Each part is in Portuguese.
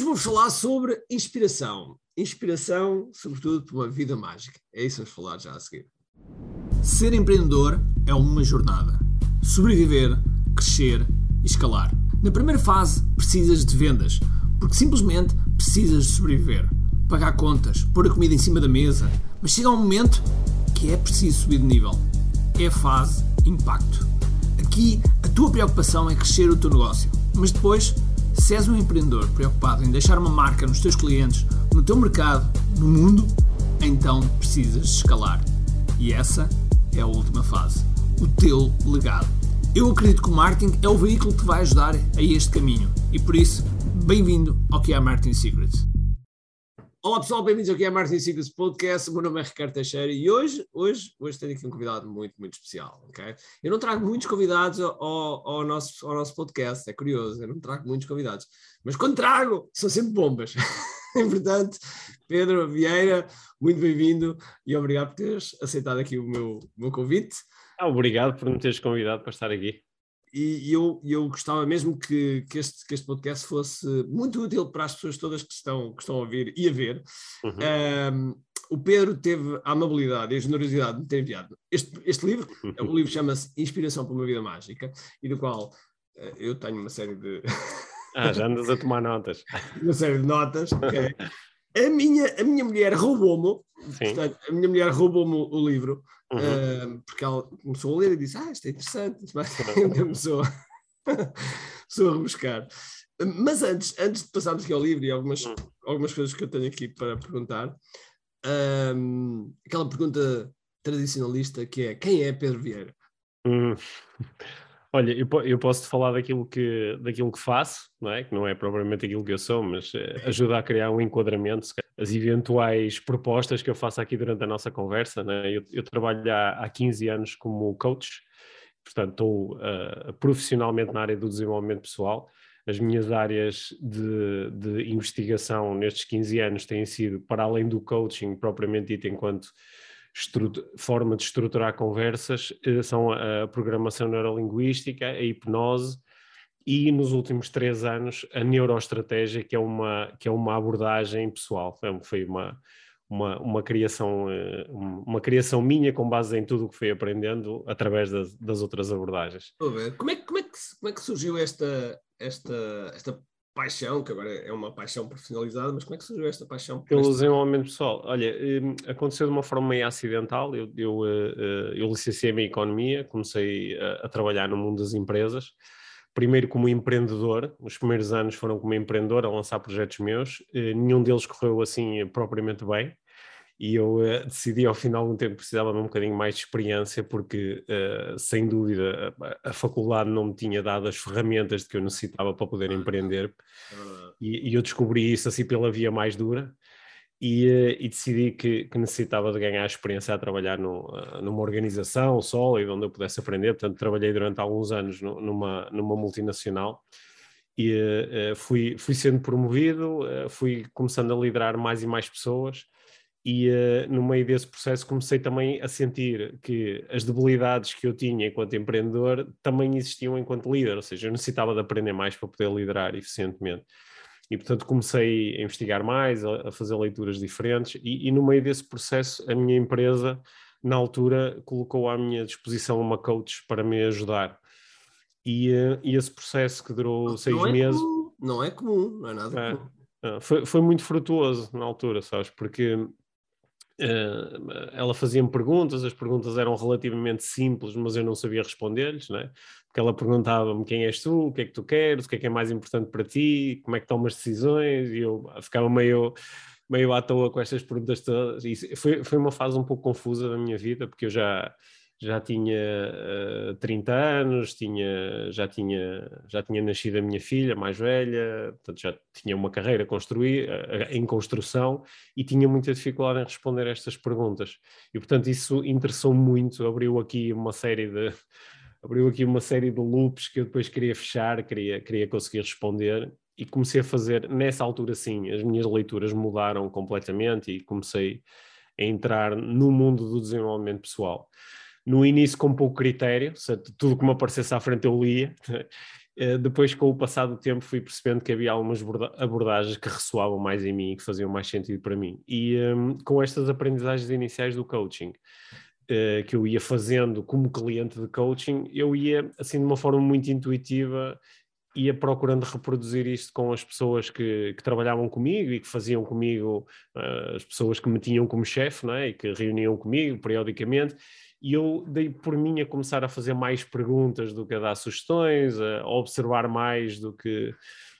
Hoje vamos falar sobre inspiração. Inspiração, sobretudo, para uma vida mágica. É isso que vamos falar já a seguir. Ser empreendedor é uma jornada. Sobreviver, crescer e escalar. Na primeira fase, precisas de vendas, porque simplesmente precisas de sobreviver. Pagar contas, pôr a comida em cima da mesa. Mas chega um momento que é preciso subir de nível. É a fase impacto. Aqui, a tua preocupação é crescer o teu negócio. Mas depois se és um empreendedor preocupado em deixar uma marca nos teus clientes, no teu mercado, no mundo, então precisas escalar. E essa é a última fase. O teu legado. Eu acredito que o marketing é o veículo que te vai ajudar a este caminho. E por isso, bem-vindo ao que é Marketing Secrets. Olá pessoal, bem-vindos ao que é Marketing Secrets Podcast. O meu nome é Ricardo Teixeira e hoje, hoje, hoje tenho aqui um convidado muito, muito especial. Okay? Eu não trago muitos convidados ao, ao, nosso, ao nosso podcast, é curioso, eu não trago muitos convidados, mas quando trago, são sempre bombas. Portanto, Pedro Vieira, muito bem-vindo e obrigado por teres aceitado aqui o meu, meu convite. Ah, obrigado por me teres convidado para estar aqui e eu, eu gostava mesmo que, que, este, que este podcast fosse muito útil para as pessoas todas que estão, que estão a ouvir e a ver. Uhum. Um, o Pedro teve a amabilidade e a generosidade de ter enviado este, este livro. O livro chama-se Inspiração para uma Vida Mágica, e do qual uh, eu tenho uma série de. ah, já andas a tomar notas. uma série de notas, ok. A minha, a minha mulher roubou-me, portanto, a minha mulher roubou-me o livro, uhum. uh, porque ela começou a ler e disse: Ah, isto é interessante, mas começou, começou a rebuscar. Mas antes, antes de passarmos aqui ao livro e algumas, uhum. algumas coisas que eu tenho aqui para perguntar, um, aquela pergunta tradicionalista que é: quem é Pedro Vieira? Hum. Olha, eu, eu posso te falar daquilo que, daquilo que faço, não é? Que não é propriamente aquilo que eu sou, mas eh, ajuda a criar um enquadramento, as eventuais propostas que eu faço aqui durante a nossa conversa. Né? Eu, eu trabalho há, há 15 anos como coach, portanto, estou uh, profissionalmente na área do desenvolvimento pessoal. As minhas áreas de, de investigação nestes 15 anos têm sido, para além do coaching propriamente dito, enquanto forma de estruturar conversas eh, são a programação neurolinguística, a hipnose e nos últimos três anos a neuroestratégia, que é uma, que é uma abordagem pessoal. Foi uma, uma, uma, criação, eh, uma criação minha com base em tudo o que fui aprendendo através das, das outras abordagens. Como é, como, é que, como é que surgiu esta, esta, esta paixão, que agora é uma paixão profissionalizada, mas como é que surgiu esta paixão? Pelo este... desenvolvimento pessoal. Olha, hum, aconteceu de uma forma meio acidental. Eu, eu, eh, eh, eu licenciei-me em Economia, comecei a, a, trabalhar no mundo das empresas. Primeiro como empreendedor, os primeiros anos foram como empreendedor, a lançar projetos meus. Eh, nenhum deles correu assim propriamente bem e eu uh, decidi ao final de um tempo que precisava de um bocadinho mais de experiência porque uh, sem dúvida a, a, faculdade não me tinha dado as ferramentas que eu necessitava para poder empreender. E, e eu descobri isso assim pela via mais dura e, uh, e decidi que, que, necessitava de ganhar experiência a trabalhar no, numa organização sólida onde eu pudesse aprender, portanto trabalhei durante alguns anos no, numa, numa multinacional e fui, fui sendo promovido, fui começando a liderar mais e mais pessoas e uh, no meio desse processo comecei também a sentir que as debilidades que eu tinha enquanto empreendedor também existiam enquanto líder, ou seja, eu necessitava de aprender mais para poder liderar eficientemente. E portanto comecei a investigar mais, a, a fazer leituras diferentes, e, e, no meio desse processo a minha empresa, na altura, colocou à minha disposição uma coach para me ajudar. E, uh, e esse processo que durou seis não é meses. Comum, não é comum, não é nada é, comum. Foi, foi muito frutuoso na altura, sabes? Porque ela fazia-me perguntas, as perguntas eram relativamente simples, mas eu não sabia responder-lhes, né? porque ela perguntava-me quem és tu, o que é que tu queres, o que é que é mais importante para ti, como é que tomas decisões, e eu ficava meio, meio à toa com estas perguntas todas. E foi, foi uma fase um pouco confusa da minha vida, porque eu já, já tinha uh, eh, 30 anos, tinha, já, tinha, já tinha nascido a minha filha mais velha, portanto já tinha uma carreira construir, uh, em construção e tinha muita dificuldade em responder a estas perguntas. E portanto isso interessou muito, abriu aqui uma série de abriu aqui uma série de loops que eu depois queria fechar, queria, queria conseguir responder e comecei a fazer, nessa altura sim, as minhas leituras mudaram completamente e comecei a entrar no mundo do desenvolvimento pessoal no início com pouco critério, seja, tudo que me aparecesse à frente eu lia, Uh, depois, com o passar do tempo, fui percebendo que havia algumas abordagens que ressoavam mais em mim e que faziam mais sentido para mim. E um, com estas aprendizagens iniciais do coaching, uh, que eu ia fazendo como cliente de coaching, eu ia, assim, de uma forma muito intuitiva, ia procurando reproduzir isto com as pessoas que, que trabalhavam comigo e que faziam comigo, uh, as pessoas que me tinham como chefe, não é? E que reuniam comigo periodicamente e eu dei por mim a começar a fazer mais perguntas do que a dar sugestões, a observar mais do que,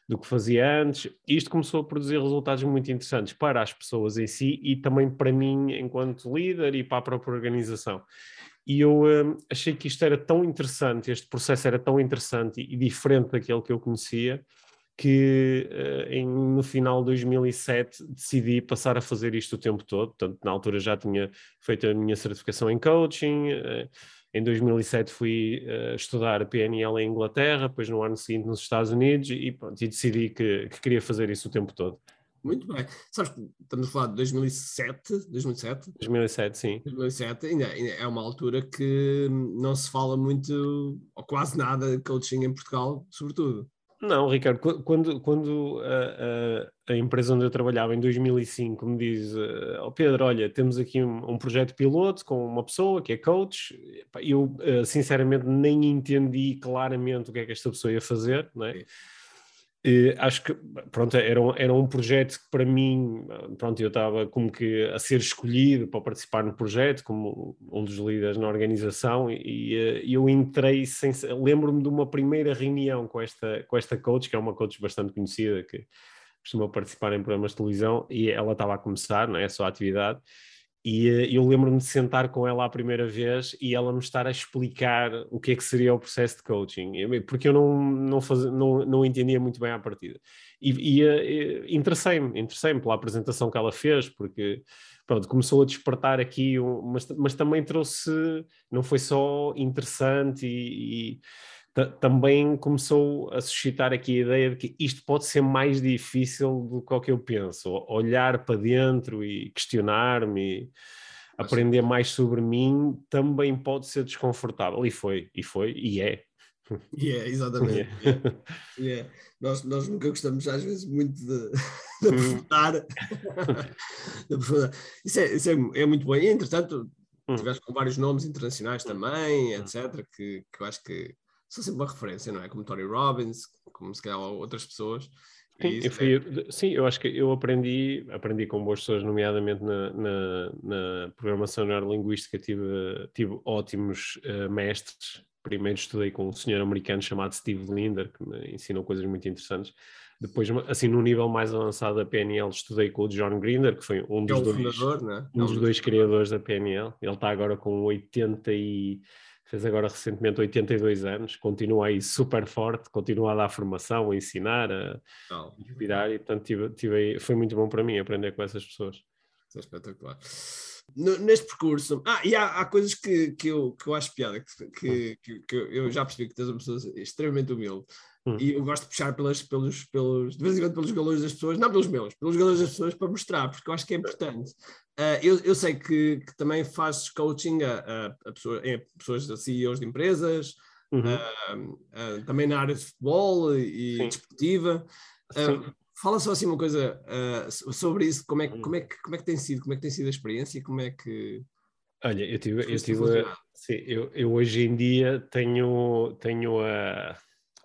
do que fazia antes. Isto começou a produzir resultados muito interessantes para as pessoas em si e também para mim enquanto líder e para a própria organização. E eu hum, achei que isto era tão interessante, este processo era tão interessante e, e diferente daquele que eu conhecia, que uh, em, no final de 2007 decidi passar a fazer isto o tempo todo. Portanto, na altura já tinha feito a minha certificação em coaching. Uh, em 2007 fui uh, estudar PNL em Inglaterra, depois no ano seguinte nos Estados Unidos e, pronto, e decidi que, que, queria fazer isso o tempo todo. Muito bem. Sabes, estamos a falar de 2007, 2007? 2007, sim. 2007 ainda, ainda é uma altura que não se fala muito, ou quase nada, de coaching em Portugal, sobretudo. Não, Ricardo, quando, quando a, a, a, empresa onde eu trabalhava em 2005 me diz: oh Pedro, olha, temos aqui um, um, projeto piloto com uma pessoa que é coach, eu eh, sinceramente nem entendi claramente o que é que esta pessoa ia fazer, não é? Uh, acho que pronto, era, um, era um projeto que para mim, pronto, eu estava como que a ser escolhido para participar no projeto como um dos líderes na organização e, uh, eu entrei sem lembro-me de uma primeira reunião com esta, com esta coach, que é uma coach bastante conhecida que costuma participar em programas de televisão e ela estava a começar, não é, a sua atividade e uh, eu lembro-me de sentar com ela a primeira vez e ela me estar a explicar o que é que seria o processo de coaching, porque eu não, não, faz, não, não entendia muito bem à partida. E, e uh, interessei-me, interessei-me pela apresentação que ela fez, porque pronto, começou a despertar aqui, mas, mas também trouxe, não foi só interessante e, e também começou a suscitar aqui a ideia de que isto pode ser mais difícil do que o que eu penso. Olhar para dentro e questionar-me, aprender mais sobre mim, também pode ser desconfortável. E foi, e foi, e é. E é, exatamente. Yeah. Yeah. Nós, nós nunca gostamos, às vezes, muito de, de aprofundar. de aprofundar. Isso, é, isso é, é muito bom. E, entretanto, hum. tiveste com vários nomes internacionais também, hum. etc., que, que eu acho que são sempre uma referência, não é? Como Tony Robbins, como se calhar outras pessoas. Sim eu, fui, é... sim, eu acho que eu aprendi, aprendi com boas pessoas, nomeadamente na, na, na programação neurolinguística, tive, tive ótimos uh, mestres. Primeiro estudei com um senhor americano chamado Steve Linder, que me ensinou coisas muito interessantes. Depois, assim, no nível mais avançado da PNL, estudei com o John Grinder, que foi um dos, é dois, fundador, né? um dos dois criadores da PNL. Ele está agora com 80 e fez agora recentemente 82 anos, continua aí super forte, continua a dar formação, a ensinar, a inspirar, e portanto tive, tive, foi muito bom para mim aprender com essas pessoas. Isso é espetacular. No, neste percurso, ah, e há, há, coisas que, que, eu, que eu acho piada, que, que, que, que eu já percebi que tens uma pessoa extremamente humilde, Hum. E eu gosto de puxar pelas, pelos, pelos, de vez em quando pelos galões das pessoas, não pelos meus, pelos galões das pessoas para mostrar, porque eu acho que é importante. Uh, eu, eu sei que, que, também fazes coaching a, a, a, pessoa, a pessoas, a CEOs de empresas, uhum. uh, uh, também na área de futebol e Sim. desportiva. Fala só assim uma coisa sobre isso, como é, que, hum. como, é que, como é que tem sido, como é que tem sido a experiência, como é que... Olha, eu tive, eu, tive sim, eu, eu hoje em dia tenho, tenho a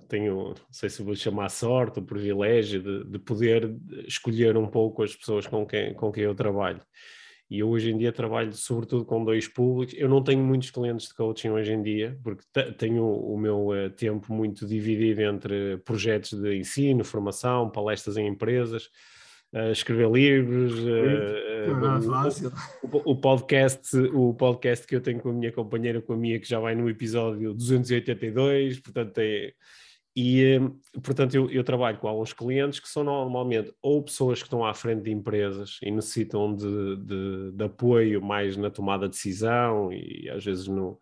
tenho, não sei se vou chamar sorte, o privilégio de, de, poder escolher um pouco as pessoas com quem, com quem eu trabalho. E eu hoje em dia trabalho sobretudo com dois públicos. Eu não tenho muitos clientes de coaching hoje em dia, porque tenho o meu uh, tempo muito dividido entre projetos de ensino, formação, palestras em empresas, uh, escrever livros, uh, o, o, podcast, o podcast que eu tenho com a minha companheira, com a minha, que já vai no episódio 282, portanto é e, portanto, eu, eu, trabalho com alguns clientes que são normalmente ou pessoas que estão à frente de empresas e necessitam de, de, de apoio mais na tomada de decisão e às vezes no,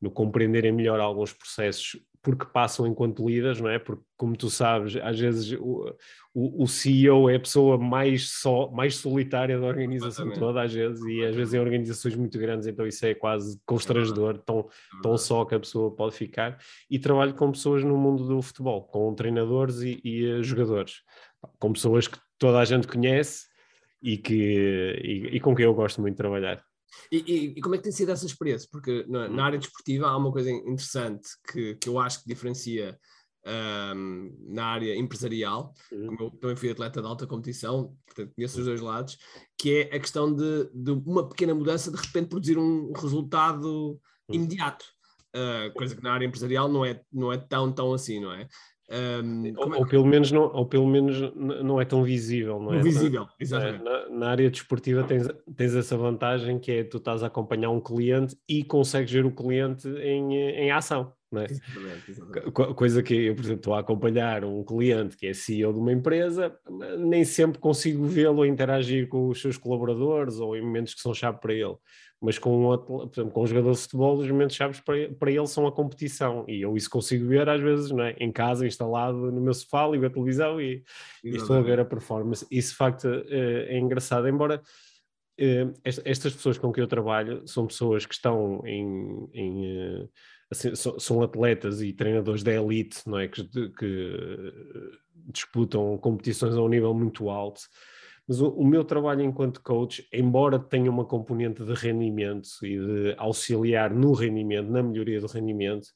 no compreenderem melhor alguns processos porque passam enquanto lidas, não é? Porque, como tu sabes, às vezes o, o, o CEO é a pessoa mais, só, mais solitária da organização toda, às vezes, e às vezes em organizações muito grandes, então isso é quase constrangedor, tão, tão só que a pessoa pode ficar. E trabalho com pessoas no mundo do futebol, com treinadores e, e uh, jogadores, com pessoas que toda a gente conhece e, que, e, e com quem eu gosto muito de trabalhar. E, e, e, como é que tem sido essa experiência? Porque na, na, área desportiva há uma coisa interessante que, que eu acho que diferencia um, na área empresarial, uhum. como eu também fui atleta de alta competição, portanto conheço os dois lados, que é a questão de, de uma pequena mudança de repente produzir um resultado uhum. imediato. Uh, coisa que na área empresarial não é, não é tão, tão assim, não é? Um, ou, é? ou, pelo menos não, ou pelo menos não é tão visível, não é? Visível, exatamente. Na, na, área desportiva tens, tens essa vantagem que é tu estás a acompanhar um cliente e consegues ver o cliente em, em ação. Não é? Exatamente, exatamente. Coisa que eu, por exemplo, estou a acompanhar um cliente que é CEO de uma empresa, nem sempre consigo vê-lo interagir com os seus colaboradores ou em momentos que são chave para ele mas com, outro, por exemplo, com um jogador de futebol, os momentos chaves para, para ele são a competição, e eu isso consigo ver às vezes não é? em casa, instalado no meu sofá, ligo a televisão e, e estou a ver a performance. Isso de facto é, é engraçado, embora é, estas pessoas com que eu trabalho são pessoas que estão em, em eh, assim, são, atletas e treinadores da elite, não é? Que, que disputam competições a um nível muito alto mas o, o, meu trabalho enquanto coach, embora tenha uma componente de rendimento e de auxiliar no rendimento, na melhoria do rendimento,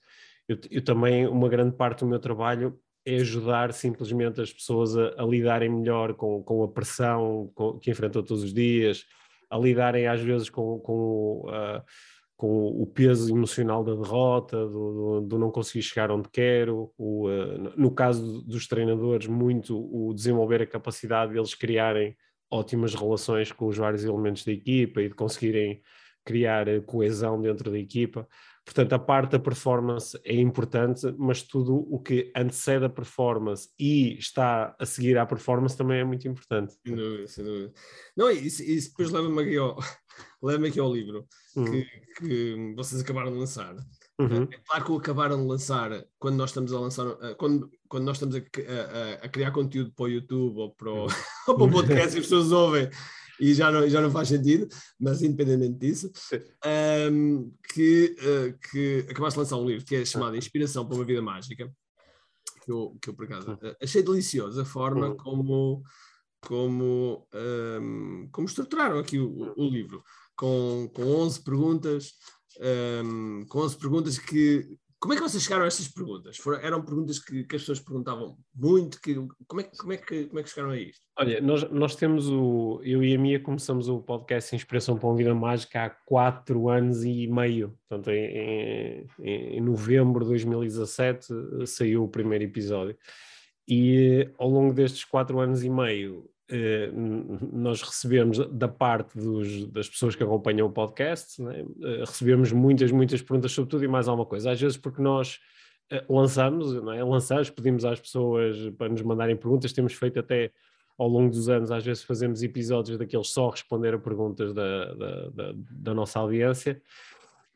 eu, eu também, uma grande parte do meu trabalho é ajudar simplesmente as pessoas a, a lidarem melhor com, com a pressão com, que enfrentam todos os dias, a lidarem às vezes com, com, uh, com o peso emocional da derrota, do, do, do não conseguir chegar onde quero, o, uh, no caso dos treinadores, muito o desenvolver a capacidade deles criarem ótimas relações com os vários elementos da equipa e de conseguirem criar coesão dentro da equipa. Portanto, a parte da performance é importante, mas tudo o que antecede a performance e está a seguir à performance também é muito importante. Sem dúvida, sem dúvida. Não, isso, isso depois leva-me aqui, ao, leva aqui ao livro uhum. que, que, vocês acabaram de lançar. Uhum. É claro que o acabaram de lançar, quando nós estamos a lançar, eh, quando, quando nós estamos a, a, a criar conteúdo para o YouTube ou para o, ou para o podcast e as pessoas ouvem, e já não, já não faz sentido, mas independente disso, um, que, uh, que acabaste de lançar um livro que é chamado Inspiração para uma Vida Mágica, que eu, que eu por acaso uh, achei delicioso a forma uhum. como, como, um, como estruturaram aqui o, o, livro, com, com 11 perguntas, um, com 11 perguntas que como é que vocês chegaram a estas perguntas? Foram, eram perguntas que, que, as pessoas perguntavam muito. Que, como, é, como, é que, como é que chegaram a isto? Olha, nós, nós temos o. Eu e a Mia começamos o podcast Inspiração para uma Vida Mágica há quatro anos e meio. Portanto, em, em, em novembro de 2017 saiu o primeiro episódio. E ao longo destes quatro anos e meio eh, nós recebemos da parte dos, das pessoas que acompanham o podcast, né? recebemos muitas, muitas perguntas sobre tudo e mais alguma coisa. Às vezes porque nós eh, lançamos, não é? lançamos, pedimos às pessoas para nos mandarem perguntas, temos feito até ao longo dos anos, às vezes fazemos episódios daqueles só responder a perguntas da, da, da, da nossa audiência.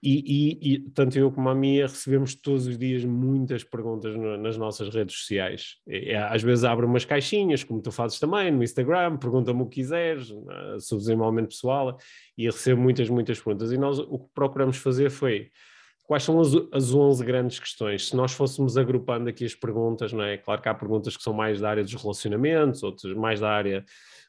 E, e, e, tanto eu como a Mia recebemos todos os dias muitas perguntas no, nas nossas redes sociais. E, às vezes abro umas caixinhas, como tu fazes também, no Instagram, pergunta-me o que quiseres, uh, sobre desenvolvimento pessoal, e recebo muitas, muitas perguntas. E nós o que procuramos fazer foi quais são as, as 11 grandes questões. Se nós fôssemos agrupando aqui as perguntas, não é? Claro que há perguntas que são mais da área dos relacionamentos, outras mais da área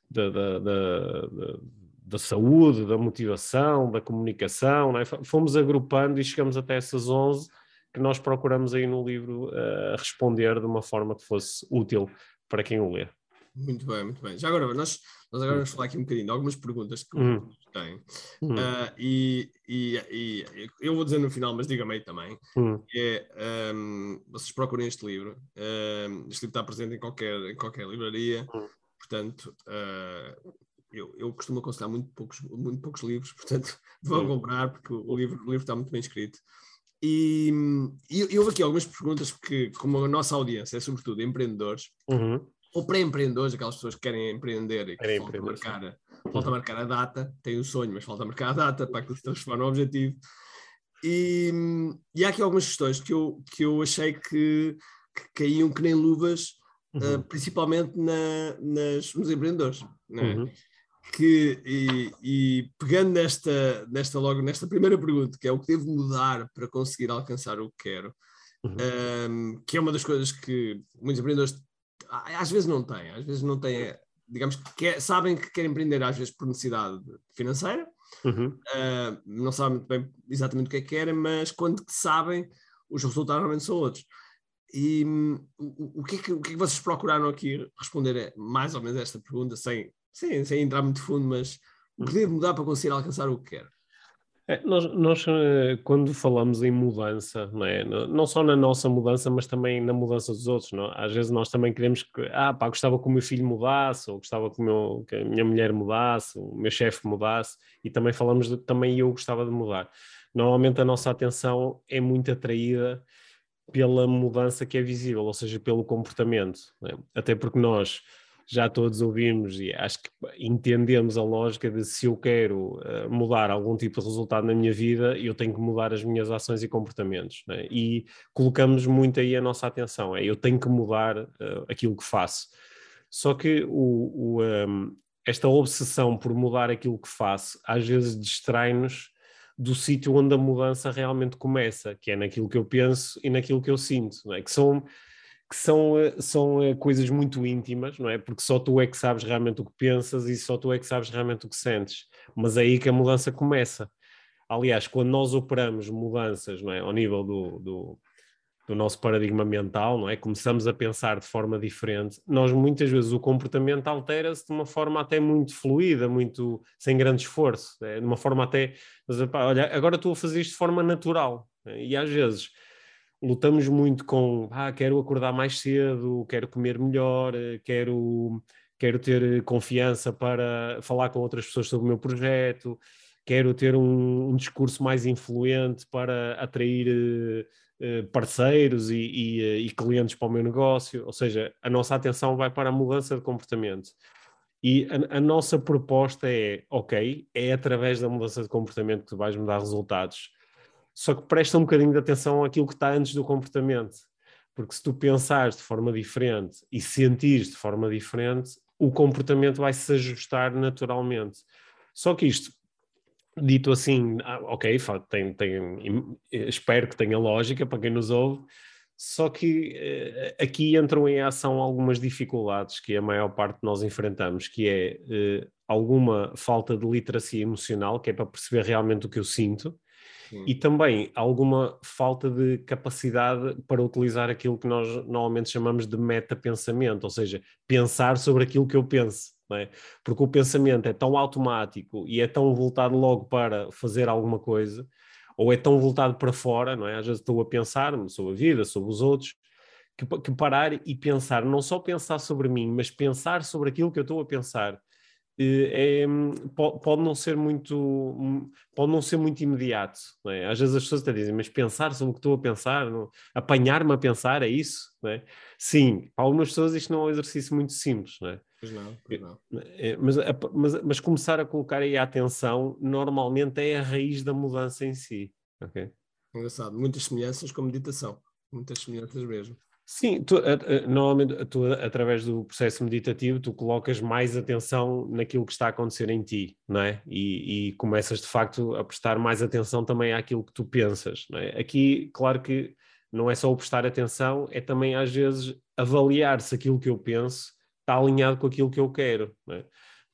da, da, da, da da saúde, da motivação, da comunicação, é? fomos agrupando e chegamos até essas 11 que nós procuramos aí no livro uh, responder de uma forma que fosse útil para quem o lê. Muito bem, muito bem. Já agora, nós, nós agora vamos falar aqui um bocadinho de algumas perguntas que hum. têm. Hum. Uh, e, e, e, eu vou dizer no final, mas diga-me aí também. Hum. É, um, vocês procurem este livro. Um, este livro está presente em qualquer, em qualquer livraria. Hum. Portanto, uh, eu, eu costumo aconselhar muito poucos, muito poucos livros, portanto vão comprar porque o livro, o livro está muito bem escrito. E, e, houve aqui algumas perguntas que, como a nossa audiência é sobretudo empreendedores, uhum. ou pré-empreendedores, aquelas pessoas que querem empreender e que querem falta, marcar, falta marcar a data, têm o sonho, mas falta marcar a data para que se transforme no objetivo. E, e há aqui algumas questões que eu, que eu achei que, que caíam que nem luvas, uhum. uh, principalmente na, nas, nos empreendedores. É? Uhum. Que, e, e, pegando nesta, nesta logo nesta primeira pergunta, que é o que devo mudar para conseguir alcançar o que quero, uhum. um, que é uma das coisas que muitos empreendedores às vezes não têm, às vezes não têm, digamos que quer, sabem que querem empreender às vezes por necessidade financeira, uhum. uh, não sabem muito bem exatamente o que é que querem, mas quando sabem, os resultados realmente são outros. E um, o, o, que é que, o que é que vocês procuraram aqui responder é mais ou menos esta pergunta, sem, sem, sem entrar muito fundo, mas devo mudar para conseguir alcançar o que quero? É, nós, nós, eh, quando falamos em mudança, não, é? não só na nossa mudança, mas também na mudança dos outros, não? às vezes nós também queremos que, ah, pá, gostava que o meu filho mudasse, ou gostava que, meu, que a minha mulher mudasse, o meu chefe mudasse, e também falamos de, também eu gostava de mudar. Normalmente a nossa atenção é muito atraída pela mudança que é visível, ou seja, pelo comportamento, é? até porque nós já todos ouvimos e acho que entendemos a lógica de se eu quero uh, mudar algum tipo de resultado na minha vida, eu tenho que mudar as minhas ações e comportamentos. Né? E colocamos muito aí a nossa atenção, é eu tenho que mudar uh, aquilo que faço. Só que o, o, um, ehm, esta obsessão por mudar aquilo que faço às vezes distrai-nos do sítio onde a mudança realmente começa, que é naquilo que eu penso e naquilo que eu sinto, é? que são que são, eh, são eh, coisas muito íntimas, não é? Porque só tu é que sabes realmente o que pensas e só tu é que sabes realmente o que sentes. Mas é aí que a mudança começa. Aliás, quando nós operamos mudanças não é? ao nível do, do, do nosso paradigma mental, não é? Começamos a pensar de forma diferente. Nós muitas vezes o comportamento altera-se de uma forma até muito fluida, muito sem grande esforço, é? de uma forma até, mas, olha, agora a fazer isto de forma natural. É? E às vezes lutamos muito com ah, quero acordar mais cedo, quero comer melhor, quero, quero ter confiança para falar com outras pessoas sobre o meu projeto, quero ter um, um discurso mais influente para atrair uh, parceiros e, e, uh, e, clientes para o meu negócio. Ou seja, a nossa atenção vai para a mudança de comportamento. E a, a nossa proposta é, ok, é através da mudança de comportamento que tu vais me dar resultados só que presta um bocadinho de atenção àquilo que está antes do comportamento. Porque se tu pensares de forma diferente e sentires de forma diferente, o comportamento vai se ajustar naturalmente. Só que isto, dito assim, ah, ok, tem, tem, espero que tenha lógica para quem nos ouve, só que eh, aqui entram em ação algumas dificuldades que a maior parte de nós enfrentamos, que é eh, alguma falta de literacia emocional, que é para perceber realmente o que eu sinto, e também alguma falta de capacidade para utilizar aquilo que nós normalmente chamamos de meta-pensamento, ou seja, pensar sobre aquilo que eu penso. É? Porque o pensamento é tão automático e é tão voltado logo para fazer alguma coisa, ou é tão voltado para fora, não é? Às vezes estou a pensar sobre a vida, sobre os outros, que, que parar e pensar, não só pensar sobre mim, mas pensar sobre aquilo que eu estou a pensar é, pode não ser muito pode não ser muito imediato é? às vezes as pessoas até dizem mas pensar sobre o que estou a pensar apanhar-me a pensar é isso é? sim para algumas pessoas isto não é um exercício muito simples não é? Pois não, pois não. É, mas, mas, mas, começar a colocar aí a atenção normalmente é a raiz da mudança em si ok engraçado muitas semelhanças com meditação muitas semelhanças mesmo Sim, tu, normalmente tu, através do processo meditativo, tu colocas mais atenção naquilo que está a acontecer em ti, não é? E, e começas de facto a prestar mais atenção também àquilo que tu pensas, é? Aqui, claro que não é só o prestar atenção, é também às vezes avaliar se aquilo que eu penso está alinhado com aquilo que eu quero, é?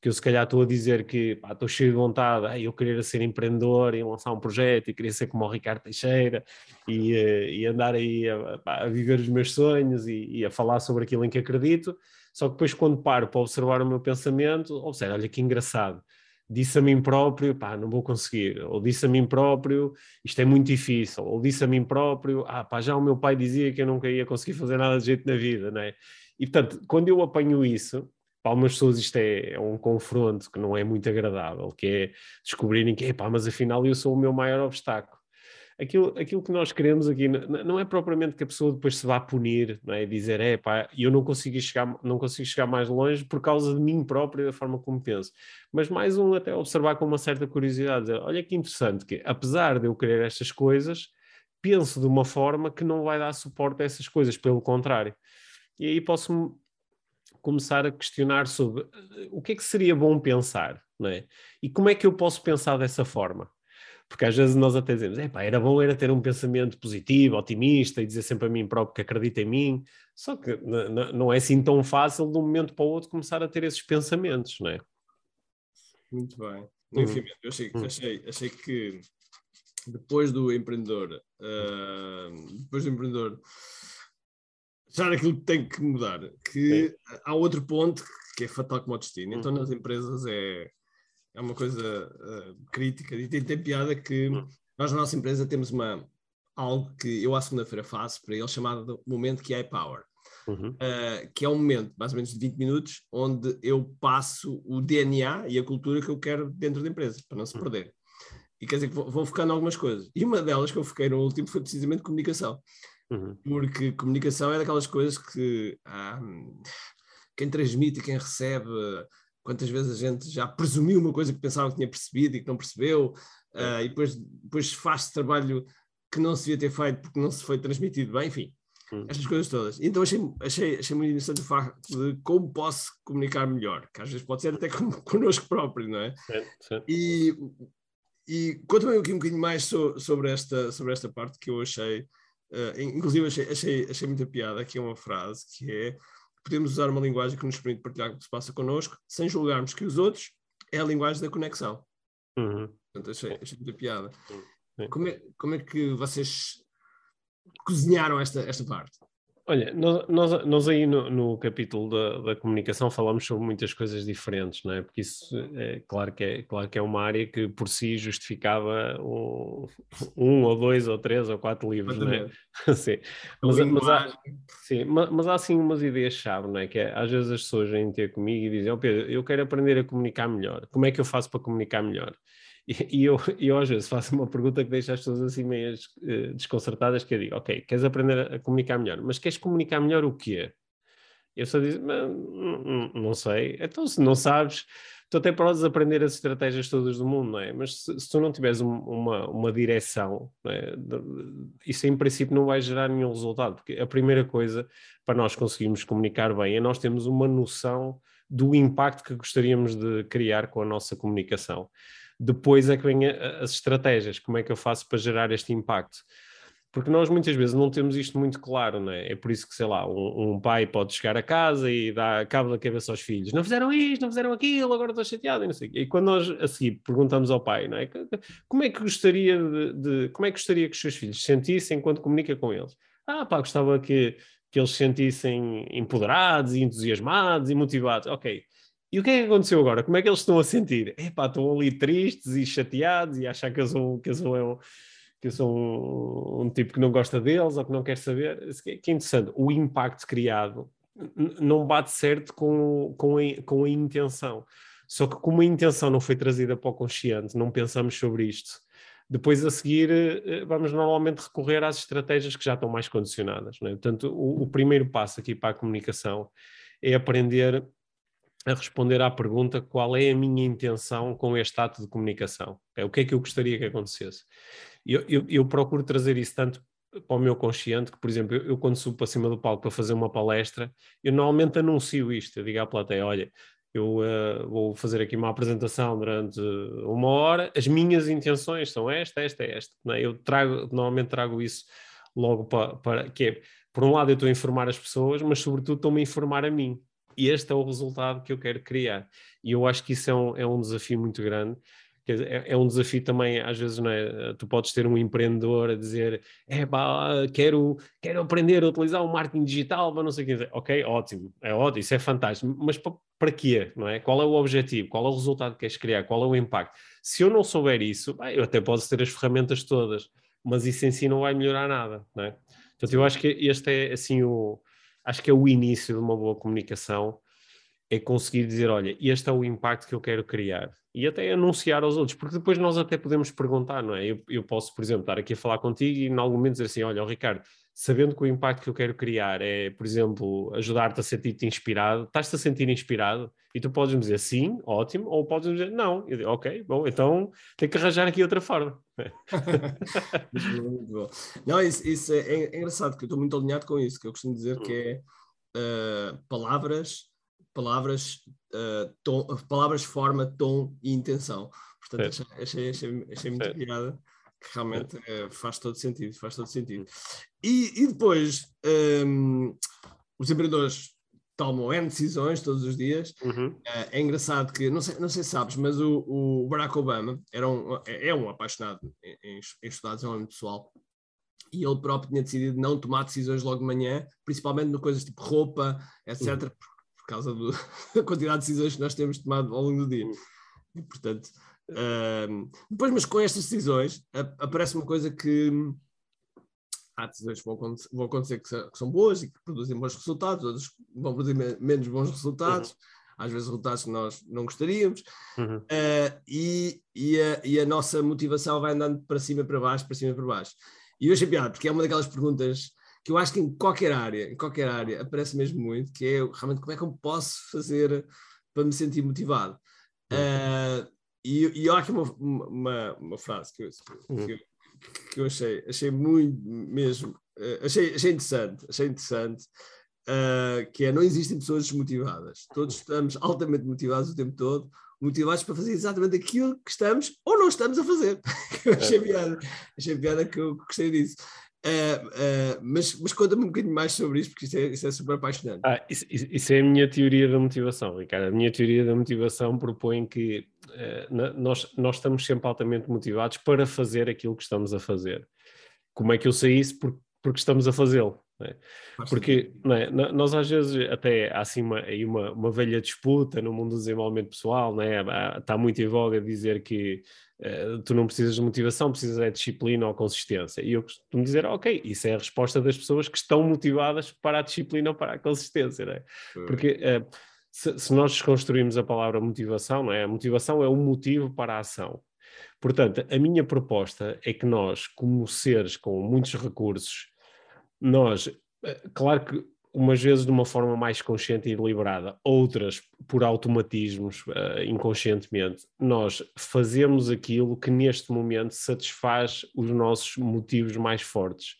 Que eu se calhar estou a dizer que pá, estou cheio de vontade, ah, eu queria ser empreendedor e lançar um projeto e queria ser como o Ricardo Teixeira e, eh, e andar aí a, a, viver os meus sonhos e, e, a falar sobre aquilo em que acredito, só que depois quando paro para observar o meu pensamento, seja, olha que engraçado, disse a mim próprio, pá, não vou conseguir, ou disse a mim próprio, isto é muito difícil, ou disse a mim próprio, ah, pá, já o meu pai dizia que eu nunca ia conseguir fazer nada de jeito na vida, não é? E portanto, quando eu apanho isso, para algumas pessoas isto é, é, um confronto que não é muito agradável, que é descobrirem que, pá, mas afinal eu sou o meu maior obstáculo. aquilo, aquilo que nós queremos aqui não é propriamente que a pessoa depois se vá punir, não é? Dizer, é pá, eu não consigo chegar, não consigo chegar mais longe por causa de mim próprio e da forma como penso. Mas mais um até observar com uma certa curiosidade, dizer, olha que interessante que apesar de eu querer estas coisas, penso de uma forma que não vai dar suporte a essas coisas, pelo contrário. E aí posso começar a questionar sobre eh, o que é que seria bom pensar, não é? E como é que eu posso pensar dessa forma? Porque às vezes nós até dizemos, era bom era ter um pensamento positivo, otimista e dizer sempre a mim próprio que acredita em mim. Só que não é assim tão fácil de um momento para o outro começar a ter esses pensamentos, não é? Muito bem. Uhum. Enfim, eu achei, uhum. achei, achei que depois do empreendedor, uh, depois do empreendedor já aquilo que tem que mudar, que Sim. há outro ponto que é fatal como o destino. Então uhum. nas empresas é é uma coisa uh, crítica e tem, tem piada que hum. nós na nossa empresa temos uma algo que eu à segunda-feira faço para ele chamado momento que é power. Uhum. Uh, que é um momento mais ou menos de 20 minutos onde eu passo o DNA e a cultura que eu quero dentro da empresa para não se uhum. perder. E quer dizer que vou, vou focando algumas coisas. E uma delas que eu fiquei no último foi precisamente comunicação. Uhum. Porque comunicação é daquelas coisas que ah, quem transmite, quem recebe, quantas vezes a gente já presumiu uma coisa que pensava que tinha percebido e que não percebeu, uh, e depois, depois faz trabalho que não se devia ter feito porque não se foi transmitido bem, enfim, hum. estas coisas todas. Então achei, achei, achei muito interessante o facto de como posso comunicar melhor, que às vezes pode ser até com, connosco próprio, não é? Sim. E, e conta-me aqui um bocadinho mais so, sobre, esta, sobre esta parte que eu achei, uh, inclusive achei, achei, achei muita piada, aqui é uma frase que é podemos usar uma linguagem que nos permite partilhar o que se passa connosco, sem julgarmos que os outros é a linguagem da conexão. Uhum. Portanto, achei, achei muita piada. Como é, como é que vocês cozinharam esta, esta parte? Olha, nós, nós, aí no, no capítulo da, da, comunicação falamos sobre muitas coisas diferentes, não é? Porque isso é claro que é, claro que é uma área que por si justificava um, um ou dois ou três ou quatro livros, não é? sim. Mas, mas, há, sim, mas, mas, há assim umas ideias-chave, não é? Que é, às vezes as pessoas vêm ter comigo e dizem, oh Pedro, eu quero aprender a comunicar melhor. Como é que eu faço para comunicar melhor? E, eu, eu às vezes faço uma pergunta que deixa as pessoas assim meio uh, desconcertadas, que eu digo, ok, queres aprender a, comunicar melhor, mas queres comunicar melhor o quê? Eu só digo, não, não sei. Então, se não sabes, tu até podes aprender as estratégias todas do mundo, não é? Mas se, se tu não tiveres um, uma, uma direção, é? isso em princípio não vai gerar nenhum resultado, porque a primeira coisa para nós conseguirmos comunicar bem é nós termos uma noção do impacto que gostaríamos de criar com a nossa comunicação. Depois é que vêm as estratégias, como é que eu faço para gerar este impacto? Porque nós muitas vezes não temos isto muito claro, não é? É por isso que, sei lá, um, um pai pode chegar a casa e dar cabo da cabeça aos filhos: não fizeram isto, não fizeram aquilo, agora estou chateado e não sei. E quando nós a seguir perguntamos ao pai, não é? Como é que gostaria de, de como é que gostaria que os seus filhos se sentissem quando comunica com eles? Ah, pá, gostava que, que eles se sentissem empoderados e entusiasmados e motivados. Ok, e o que é que aconteceu agora? Como é que eles estão a sentir? Epá, estão ali tristes e chateados e achar que eu sou, que eu sou, eu, que eu sou um, um, tipo que não gosta deles ou que não quer saber. Que é interessante. O impacto criado não bate certo com, com, a, com a intenção. Só que como a intenção não foi trazida para o consciente, não pensamos sobre isto. Depois a seguir eh, vamos normalmente recorrer às estratégias que já estão mais condicionadas. É? Portanto, o, o primeiro passo aqui para a comunicação é aprender a responder à pergunta qual é a minha intenção com este ato de comunicação. É, o que é que eu gostaria que acontecesse? Eu, eu, eu procuro trazer isso tanto para o meu consciente, que, por exemplo, eu, eu, quando subo para cima do palco para fazer uma palestra, eu normalmente anuncio isto, eu digo à plateia, olha, eu uh, vou fazer aqui uma apresentação durante uma hora, as minhas intenções são esta, esta, esta. É? Eu trago, normalmente trago isso logo para, para, que é, por um lado eu estou a informar as pessoas, mas sobretudo estou-me a informar a mim, e este é o resultado que eu quero criar. E eu acho que isso é um, é um desafio muito grande. É, é, um desafio também, às vezes, não é? Tu podes ter um empreendedor a dizer: é pá, quero, quero aprender a utilizar o marketing digital para não sei o que. Ok, ótimo, é ótimo, isso é fantástico. Mas para, para quê? Não é? Qual é o objetivo? Qual é o resultado que queres criar? Qual é o impacto? Se eu não souber isso, bem, eu até posso ter as ferramentas todas, mas isso em si não vai melhorar nada, não é? Portanto, eu acho que este é assim o acho que é o início de uma boa comunicação. É conseguir dizer, olha, este é o impacto que eu quero criar. E até anunciar aos outros, porque depois nós até podemos perguntar, não é? Eu, eu posso, por exemplo, estar aqui a falar contigo e em algum momento dizer assim, olha, Ricardo, sabendo que o impacto que eu quero criar é, por exemplo, ajudar-te a sentir-te inspirado, estás-te a sentir inspirado? E tu podes me dizer sim, ótimo, ou podes me dizer não. Eu digo, ok, bom, então tem que arranjar aqui outra forma. muito bom. Não, isso, isso é, é, engraçado, que eu estou muito alinhado com isso, que eu costumo dizer que é uh, palavras, palavras, uh, tom, palavras, forma, tom e intenção. Portanto, achei, achei, achei, achei muito piada que realmente uh, faz todo sentido, faz todo sentido. E, e depois, um, os empreendedores tomam N decisões todos os dias. Uhum. Uh, é engraçado que, não sei, não sei se sabes, mas o, o Barack Obama era um, é, é um apaixonado em, em, em estudar desenvolvimento pessoal e ele próprio tinha decidido não tomar decisões logo de manhã, principalmente no coisas tipo roupa, etc., uhum. Causa do, da quantidade de decisões que nós temos tomado ao longo do dia. Uhum. E, portanto, depois, mas com estas decisões, aparece uma coisa que há decisões que vão, vão acontecer que, que, são boas e que produzem bons resultados, outras vão produzir menos bons resultados. Uhum às vezes resultados que nós não gostaríamos, uhum. uh, e, e, a, e, a, nossa motivação vai andando para cima, para baixo, para cima, para baixo. E eu achei piada, porque é uma daquelas perguntas que eu acho que em qualquer área, em qualquer área, aparece mesmo muito, que é realmente como é que eu posso fazer para me sentir motivado. Uh, e, e há aqui uma, uma, uma frase que eu, uhum. que, que eu achei, achei muito mesmo, uh, achei, achei interessante, achei interessante, uh, que é não existem pessoas desmotivadas, todos estamos altamente motivados o tempo todo, motivados para fazer exatamente aquilo que estamos ou não estamos a fazer. eu achei é. piada, achei piada que eu gostei disso. Uh, uh, mas mas conta-me um bocadinho mais sobre isso, porque isso é, isso é super apaixonante. Ah, isso, isso, é a minha teoria da motivação, Ricardo. A minha teoria da motivação propõe que uh, nós, nós estamos sempre altamente motivados para fazer aquilo que estamos a fazer. Como é que eu sei isso? Porque, porque estamos a fazê-lo. É? Porque é? nós às vezes até há assim uma, uma, uma velha disputa no mundo do desenvolvimento pessoal, é? está muito em voga dizer que uh, tu não precisas de motivação, precisas é de disciplina ou consistência. E eu costumo dizer, ok, isso é a resposta das pessoas que estão motivadas para a disciplina ou para a consistência, é? Porque uh, se, se, nós desconstruirmos a palavra motivação, não é? a motivação é um motivo para a ação. Portanto, a minha proposta é que nós, como seres com muitos recursos, nós, eh, claro que umas vezes de uma forma mais consciente e deliberada, outras por automatismos, uh, inconscientemente, nós fazemos aquilo que neste momento satisfaz os nossos motivos mais fortes.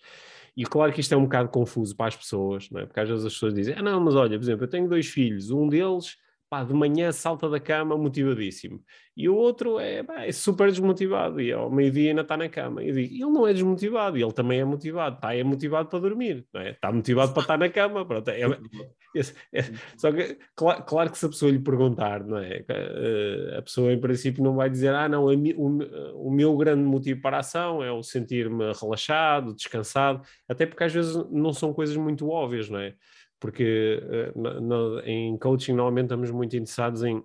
E claro que isto é um bocado confuso para as pessoas, não é? porque às vezes as pessoas dizem: Ah, não, mas olha, por exemplo, eu tenho dois filhos, um deles pá, de manhã salta da cama motivadíssimo. E o outro é, pá, é super desmotivado e ao meio-dia ainda está na cama. Eu digo, ele não é desmotivado, ele também é motivado. Está é motivado para dormir, não é? Está motivado para estar na cama. Pronto, é, é, é, só que, claro, claro, que se a pessoa lhe perguntar, não é? Eh, a pessoa em princípio não vai dizer, ah, não, o, o meu grande motivo para a ação é o sentir-me relaxado, descansado, até porque às vezes não são coisas muito óbvias, não é? Porque uh, no, em coaching normalmente estamos muito interessados em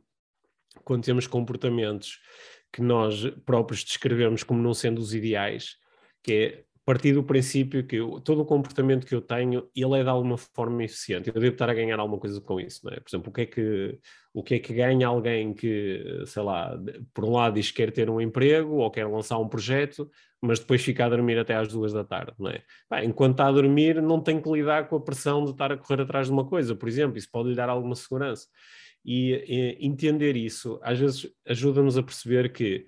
quando temos comportamentos que nós próprios descrevemos como não sendo os ideais, que é partir do princípio que eu, todo o comportamento que eu tenho, ele é de alguma forma eficiente. Eu devo estar a ganhar alguma coisa com isso, não é? Por exemplo, o que é que, o que, é que ganha alguém que, sei lá, por um lado diz que quer ter um emprego ou quer lançar um projeto, mas depois fica a dormir até às duas da tarde, não é? Bem, enquanto está a dormir, não tem que lidar com a pressão de estar a correr atrás de uma coisa, por exemplo, isso pode lhe dar alguma segurança. E, e entender isso, às vezes, ajuda-nos a perceber que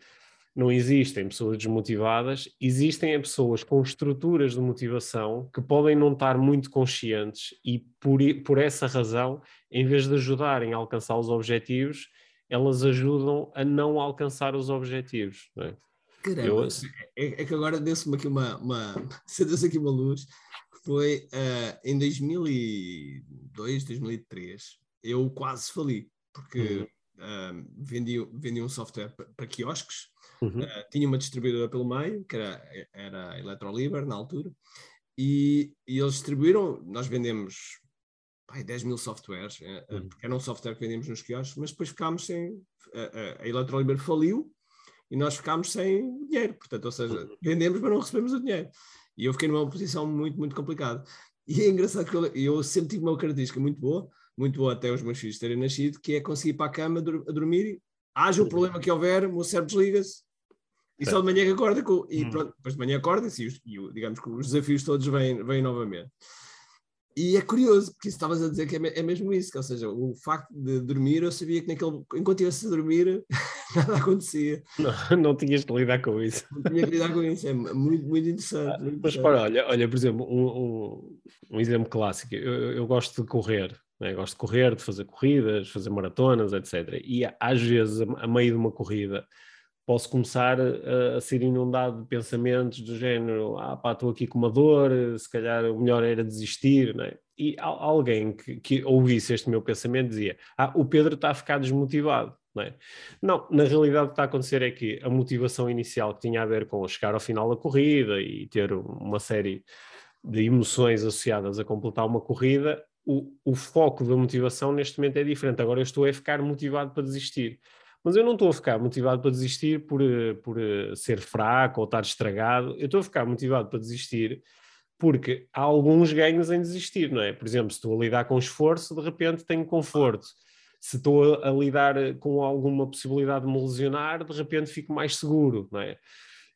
não existem pessoas desmotivadas, existem pessoas com estruturas de motivação que podem não estar muito conscientes e por, por essa razão, em vez de ajudarem a alcançar os objetivos, elas ajudam a não alcançar os objetivos. Não é? Caramba, Eu... é, é, que agora deu-se-me aqui uma, uma, aqui uma luz, que foi uh, em 2002, 2003, eu quase fali, porque uhum. Uh, vendi, vendi um software para, quiosques, Uhum. Uh, tinha uma distribuidora pelo meio, que era, era a Electroliber na altura, e, e eles distribuíram, nós vendemos pai, 10 mil softwares, uh, uhum. porque era um software que vendíamos nos quiosques, mas depois ficámos sem. Uh, a Electroliber faliu e nós ficámos sem dinheiro, portanto, ou seja, uhum. vendemos, mas não recebemos o dinheiro. E eu fiquei numa posição muito, muito complicada. E é engraçado que eu, eu sempre tive uma característica muito boa, muito bom até os meus filhos terem nascido, que é conseguir ir para a cama a dormir, haja o problema que houver, o meu cérebro desliga-se, e só de manhã que acorda, com, e hum. pronto, depois de manhã acorda-se e, e, digamos que os desafios todos vêm, vêm novamente. E é curioso, porque estavas a dizer que é, é, mesmo isso, que, ou seja, o facto de dormir, eu sabia que naquele, enquanto estivesse a dormir, nada acontecia. Não, não tinhas de lidar com isso. Não tinha que lidar com isso, é muito, muito interessante. Muito Mas para, olha, olha, por exemplo, um, um, um exemplo clássico, eu, eu gosto de correr, né? gosto de correr, de fazer corridas, fazer maratonas, etc. E às vezes, a meio de uma corrida, posso começar a, a, ser inundado de pensamentos do género, ah pá, estou aqui com uma dor, se calhar o melhor era desistir, não é? E alguém que, que ouvisse este meu pensamento dizia, ah, o Pedro está a ficar desmotivado, não é? Não, na realidade o que está a acontecer é que a motivação inicial que tinha a ver com chegar ao final da corrida e ter uma série de emoções associadas a completar uma corrida, o, foco da motivação neste momento é diferente. Agora eu estou a ficar motivado para desistir. Mas eu não estou a ficar motivado para desistir por, eh, por eh, ser fraco ou estar estragado. Eu estou a ficar motivado para desistir porque há alguns ganhos em desistir, não é? Por exemplo, se estou a lidar com esforço, de repente tenho conforto. Se estou a, a lidar eh, com alguma possibilidade de me lesionar, de repente fico mais seguro, não é?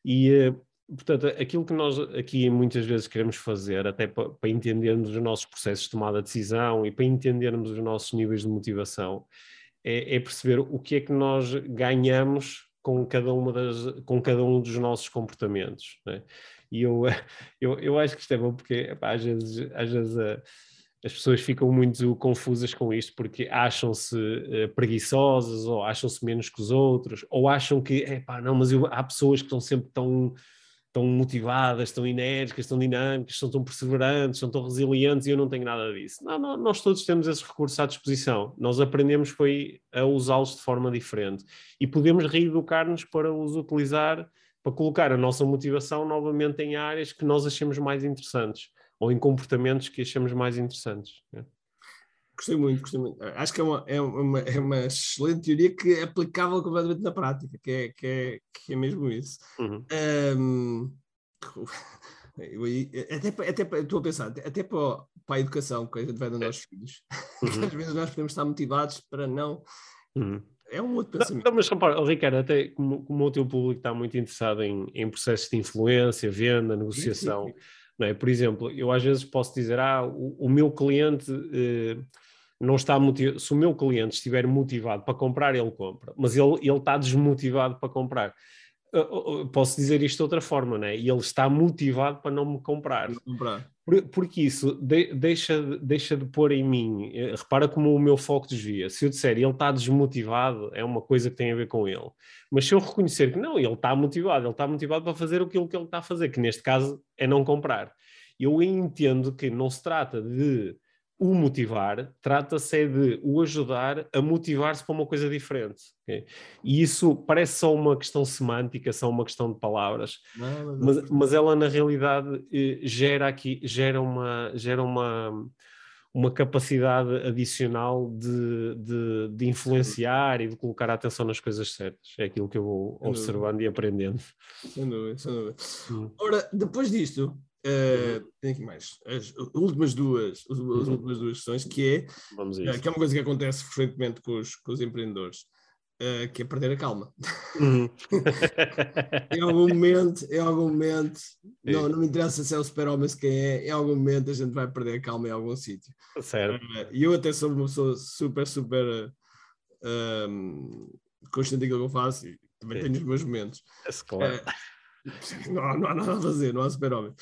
E, portanto, aquilo que nós aqui muitas vezes queremos fazer, até para, para entendermos os nossos processos de tomada de decisão e para entendermos os nossos níveis de motivação, é, é, perceber o que é que nós ganhamos com cada, uma das, com cada um dos nossos comportamentos. Né? E eu, eu, eu acho que isto é bom porque epá, às vezes, às vezes a, as pessoas ficam muito confusas com isto porque acham-se uh, preguiçosas ou acham-se menos que os outros ou acham que, epá, não, mas eu, há pessoas que estão sempre tão tão motivadas, tão enérgicas, tão dinâmicas, são tão perseverantes, são tão resilientes e eu não tenho nada disso. Não, não, nós todos temos esses recursos à disposição. Nós aprendemos foi a usá-los de forma diferente e podemos reeducar-nos para os utilizar, para colocar a nossa motivação novamente em áreas que nós achamos mais interessantes ou em comportamentos que achamos mais interessantes. Né? Gostei muito, gostei muito. Acho que é uma, é uma, é uma excelente teoria que é aplicável completamente na prática, que é, que é, que é mesmo isso. Uhum. Um, até, até estou a pensar, até para, para a educação que a gente vai dando aos filhos, uhum. às vezes nós podemos estar motivados para não. Uhum. É um outro pensamento. Não, mas repara, Ricardo, até como, como, o teu público está muito interessado em, em processos de influência, venda, negociação, sim, sim, é? por exemplo, eu às vezes posso dizer, ah, o, o meu cliente. Eh, não está motivado, se o meu cliente estiver motivado para comprar, ele compra, mas ele, ele está desmotivado para comprar. Posso dizer isto de outra forma, né? E ele está motivado para não me comprar. comprar. porque isso de, deixa, deixa de pôr em mim. Eh, repara como o meu foco desvia. Se eu disser ele está desmotivado, é uma coisa que tem a ver com ele. Mas se eu reconhecer que não, ele está motivado, ele está motivado para fazer aquilo que ele está a fazer, que neste caso é não comprar. Eu entendo que não se trata de o motivar, trata-se de o ajudar a motivar-se para uma coisa diferente. Okay? E isso parece só uma questão semântica, só uma questão de palavras, não, mas, mas, ela na realidade eh, gera aqui, gera uma, gera uma, uma capacidade adicional de, de, de, influenciar e de colocar a atenção nas coisas certas. É aquilo que eu vou observando e aprendendo. Sem dúvida, sem dúvida. Hum. Ora, depois disto, Uh, tem aqui mais. As últimas duas, as uhum. últimas duas questões, que é, uh, que é uma coisa que acontece frequentemente com os, com os empreendedores, uh, que é perder a calma. Uhum. em algum momento, em algum momento, não, não me interessa se é o super-homem, se quem é, em algum momento a gente vai perder a calma em algum sítio. Certo. E eu até sou uma pessoa super, super um, consciente daquilo que eu faço e também Sim. tenho os meus momentos. É claro. Não, não há nada a fazer, não há super-homem.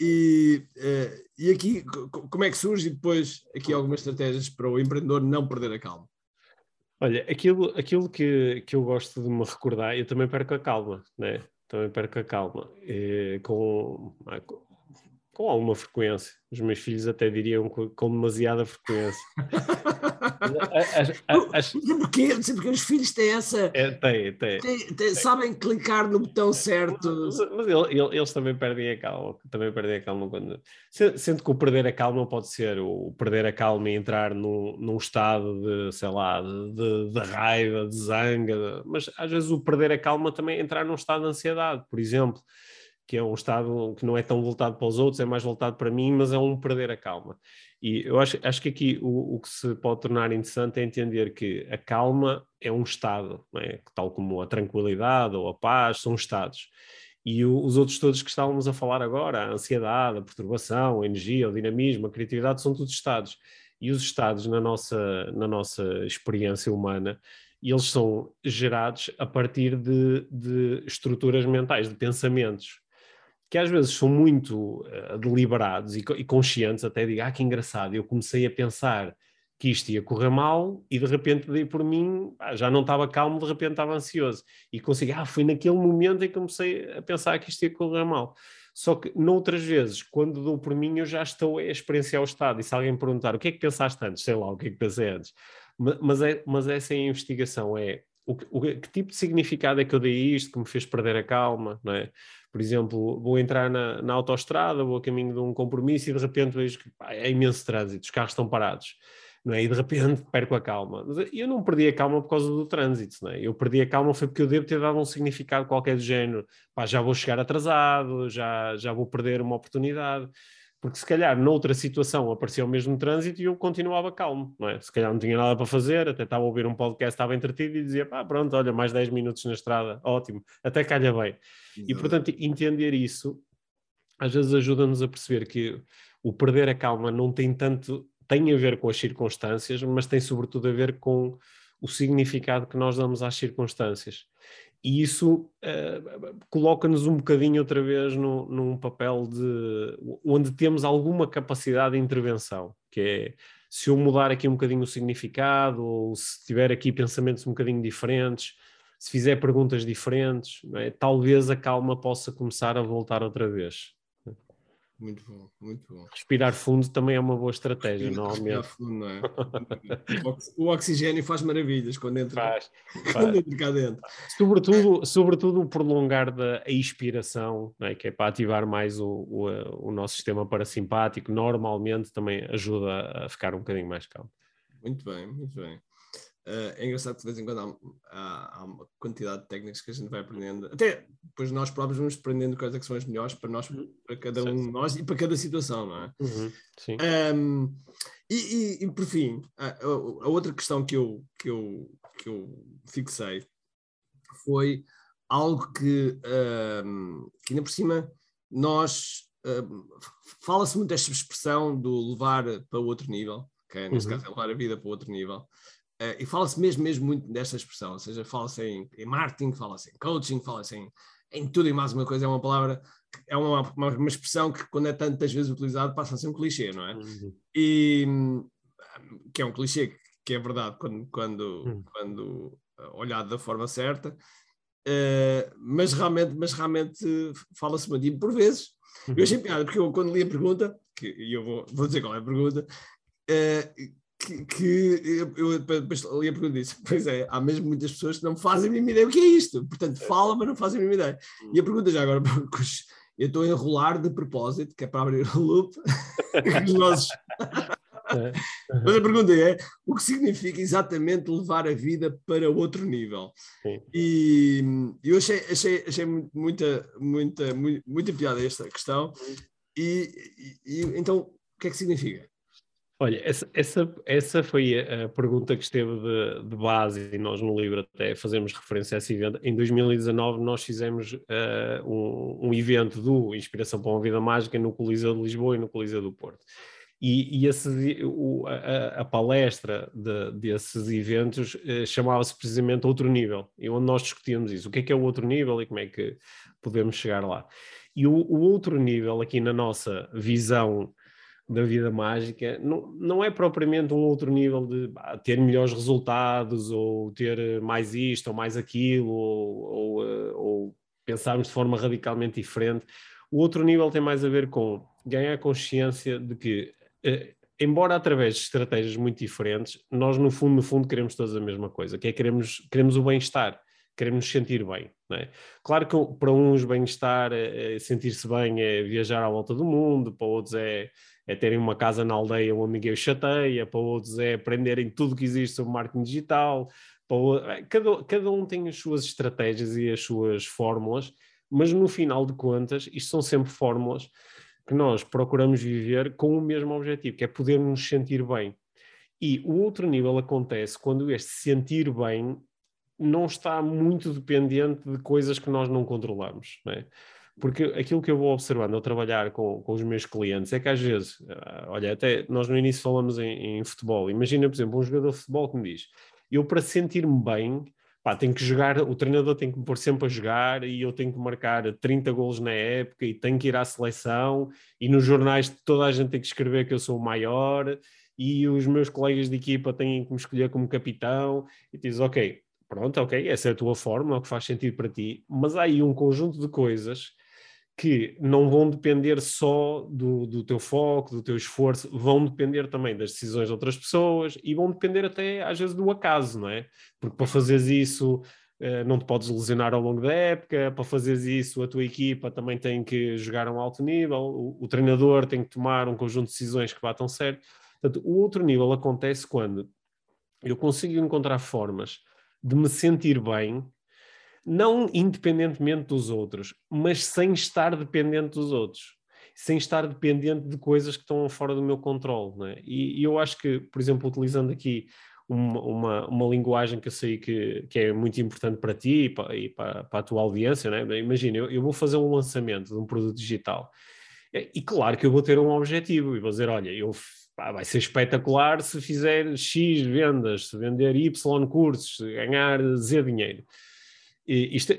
E, uh, e aqui, como é que surge depois aqui algumas estratégias para o empreendedor não perder a calma? Olha, aquilo, aquilo que, que eu gosto de me recordar, eu também perco a calma, né? Também perco a calma. E, com, com alguma frequência. Os meus filhos até diriam com, demasiada frequência. as, Porquê? Porque os filhos têm essa. É, tem, tem, tem, tem, Sabem clicar no botão certo. Mas, mas eles, eles, também perdem a calma. Também perdem a calma quando. Sendo que o perder a calma pode ser o perder a calma e entrar num, num estado de, sei lá, de, de raiva, de zanga. Mas às vezes o perder a calma também é entrar num estado de ansiedade, por exemplo que é um estado que não é tão voltado para os outros, é mais voltado para mim, mas é um perder a calma. E eu acho, acho que aqui o, o que se pode tornar interessante é entender que a calma é um estado, é? tal como a tranquilidade ou a paz são estados. E o, os outros todos que estávamos a falar agora, a ansiedade, a perturbação, a energia, o dinamismo, a criatividade, são todos estados. E os estados na nossa, na nossa experiência humana, eles são gerados a partir de, de estruturas mentais, de pensamentos que às vezes são muito uh, deliberados e, e, conscientes, até digo, ah, que engraçado, eu comecei a pensar que isto ia correr mal e de repente dei por mim, ah, já não estava calmo, de repente estava ansioso e consegui, ah, foi naquele momento em que comecei a pensar que isto ia correr mal. Só que noutras vezes, quando dou por mim, eu já estou a experienciar o estado e se alguém perguntar o que é que pensaste antes, sei lá, o que é que pensei antes, mas, é, mas essa é a investigação, é o, o, que tipo de significado é que eu dei isto que me fez perder a calma, não é? Por exemplo, vou entrar na, na autoestrada, vou a caminho de um compromisso e de repente vejo que pá, é imenso trânsito, os carros estão parados. Não é? E de repente perco a calma. Mas eu não perdi a calma por causa do trânsito, não é? Eu perdi a calma foi porque eu devo ter dado um significado qualquer do género. Pá, já vou chegar atrasado, já, já vou perder uma oportunidade porque se calhar noutra situação aparecia o mesmo trânsito e eu continuava calmo, não é? Se calhar não tinha nada para fazer, até estava a ouvir um podcast, estava entretido e dizia, pá, pronto, olha, mais 10 minutos na estrada, ótimo, até calha bem. Exato. E portanto, entender isso às vezes ajuda-nos a perceber que o perder a calma não tem tanto, tem a ver com as circunstâncias, mas tem sobretudo a ver com o significado que nós damos às circunstâncias e isso uh, coloca-nos um bocadinho outra vez no, num papel de onde temos alguma capacidade de intervenção, que é se eu mudar aqui um bocadinho o significado, ou se tiver aqui pensamentos um bocadinho diferentes, se fizer perguntas diferentes, é? talvez a calma possa começar a voltar outra vez. Muito bom, muito bom. Respirar fundo também é uma boa estratégia, Respirar, normalmente. Respirar fundo, não é? o oxigênio faz maravilhas quando entra, faz, quando entra cá dentro. Sobretudo, sobretudo o prolongar da expiração, é? que é para ativar mais o, o, o nosso sistema parasimpático, normalmente também ajuda a ficar um bocadinho mais calmo. Muito bem, muito bem. Uh, é engraçado que de vez em quando há, há, há, uma quantidade de técnicas que a gente vai aprendendo. Até depois nós próprios vamos aprendendo quais é que são as melhores para nós, uhum. para cada um de nós e para cada situação, não é? Uhum. Sim. Um, e, e, e, por fim, a, a, outra questão que eu, que, eu, que eu fixei foi algo que, um, que ainda por cima nós um, fala-se muito desta expressão do levar para outro nível, okay? neste uhum. caso é levar a vida para outro nível. Uh, e fala-se mesmo, mesmo muito desta expressão, ou seja, fala-se em, em, marketing, fala-se em coaching, fala-se em, em tudo e mais uma coisa. É uma palavra, é uma, uma, uma expressão que, quando é tantas vezes utilizada, passa a ser um clichê, não é? Uhum. E que é um clichê que é verdade quando, quando, uhum. quando eh, olhado da forma certa, uh, mas realmente, mas realmente fala-se muito. E por vezes, uhum. eu achei piada, porque eu quando li a pergunta, que, e eu vou, vou dizer qual é a pergunta, uh, que, que eu, depois ali a pergunta disse, pois é, há mesmo muitas pessoas que não fazem a mínima ideia o que é isto, portanto falam, mas não fazem a mínima ideia. E a pergunta já agora, eu estou a enrolar de propósito, que é para abrir o loop, os nossos... Mas a pergunta é: o que significa exatamente levar a vida para outro nível? Sim. E eu achei, achei, achei muita, muita, muita, muita piada esta questão. E, e, e então, o que é que significa? Olha, essa, essa, essa foi a pergunta que esteve de, de, base e nós no livro até fazemos referência a esse evento. Em 2019 nós fizemos uh, um, um, evento do Inspiração para uma Vida Mágica no Coliseu de Lisboa e no Coliseu do Porto. E, e esse, o, a, a, palestra de, desses eventos uh, chamava-se precisamente Outro Nível, e onde nós discutíamos isso, o que é que é o outro nível e como é que podemos chegar lá. E o, o outro nível aqui na nossa visão da vida mágica não, não é propriamente um outro nível de bah, ter melhores resultados ou ter mais isto ou mais aquilo ou, ou, eh, ou pensarmos de forma radicalmente diferente. O outro nível tem mais a ver com ganhar consciência de que, eh, embora através de estratégias muito diferentes, nós no fundo, no fundo queremos todos a mesma coisa, que é queremos, queremos o bem-estar, queremos nos sentir bem. É? Claro que para uns bem-estar, é, é sentir-se bem é viajar à volta do mundo, para outros é é terem uma casa na aldeia onde ninguém os chateia, para outros é aprenderem tudo que existe sobre marketing digital, para, cada, cada um tem as suas estratégias e as suas fórmulas, Mas no final de contas, isto são sempre fórmulas que nós procuramos viver com o mesmo objetivo, que é poder nos sentir bem. E o outro nível acontece quando este sentir bem não está muito dependente de coisas que nós não controlamos. Não é? Porque aquilo que eu vou observando ao trabalhar com, com os meus clientes é que às vezes, ah, olha, até nós no início falamos em, em futebol. Imagina, por exemplo, um jogador de futebol que me diz: eu para sentir-me bem, pá, tenho que jogar, o treinador tem que me pôr sempre a jogar e eu tenho que marcar 30 golos na época e tenho que ir à seleção e nos jornais toda a gente tem que escrever que eu sou o maior e os meus colegas de equipa têm que me escolher como capitão e diz, ok, pronto, ok, essa é a tua forma, é o que faz sentido para ti, mas há aí um conjunto de coisas que não vão depender só do, do teu foco, do teu esforço, vão depender também das decisões de outras pessoas e vão depender até às vezes do acaso, não é? Porque para fazeres isso eh, não te podes lesionar ao longo da época, para fazeres isso a tua equipa também tem que jogar a um alto nível, o, o treinador tem que tomar um conjunto de decisões que batam certo. Portanto, o outro nível acontece quando eu consigo encontrar formas de me sentir bem não independentemente dos outros, mas sem estar dependente dos outros, sem estar dependente de coisas que estão fora do meu controle. É? E, e, eu acho que, por exemplo, utilizando aqui uma, uma, uma, linguagem que eu sei que, que é muito importante para ti e para, e para, para a tua audiência, é? imagina, eu, eu vou fazer um lançamento de um produto digital. E claro que eu vou ter um objetivo e vou dizer: olha, eu, pá, vai ser espetacular se fizer X vendas, se vender Y cursos, ganhar Z dinheiro. Isto,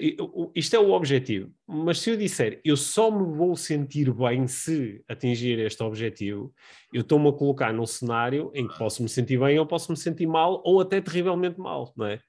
isto, é o objetivo. Mas se eu disser eu só me vou sentir bem se atingir este objetivo, eu estou-me a colocar num cenário em que posso me sentir bem ou posso me sentir mal ou até terrivelmente mal, não é?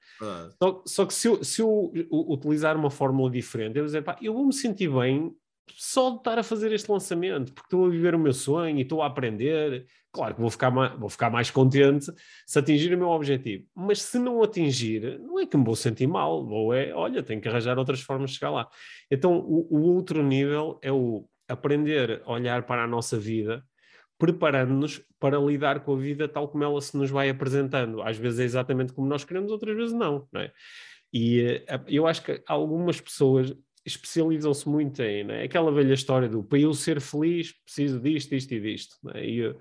Só, só, que se eu, se eu, utilizar uma fórmula diferente, eu vou dizer, pá, eu vou me sentir bem só de estar a fazer este lançamento, porque estou a viver o meu sonho e estou a aprender. Claro que vou ficar, mais, vou ficar mais contente se atingir o meu objetivo. Mas se não atingir, não é que me vou sentir mal, ou é, olha, tenho que arranjar outras formas de chegar lá. Então, o, o outro nível é o aprender a olhar para a nossa vida, preparando-nos para lidar com a vida tal como ela se nos vai apresentando. Às vezes é exatamente como nós queremos, outras vezes não. não é? E uh, eu acho que algumas pessoas especializam-se muito em né? aquela velha história do para eu ser feliz preciso disto, isto e disto. Né? E, uh,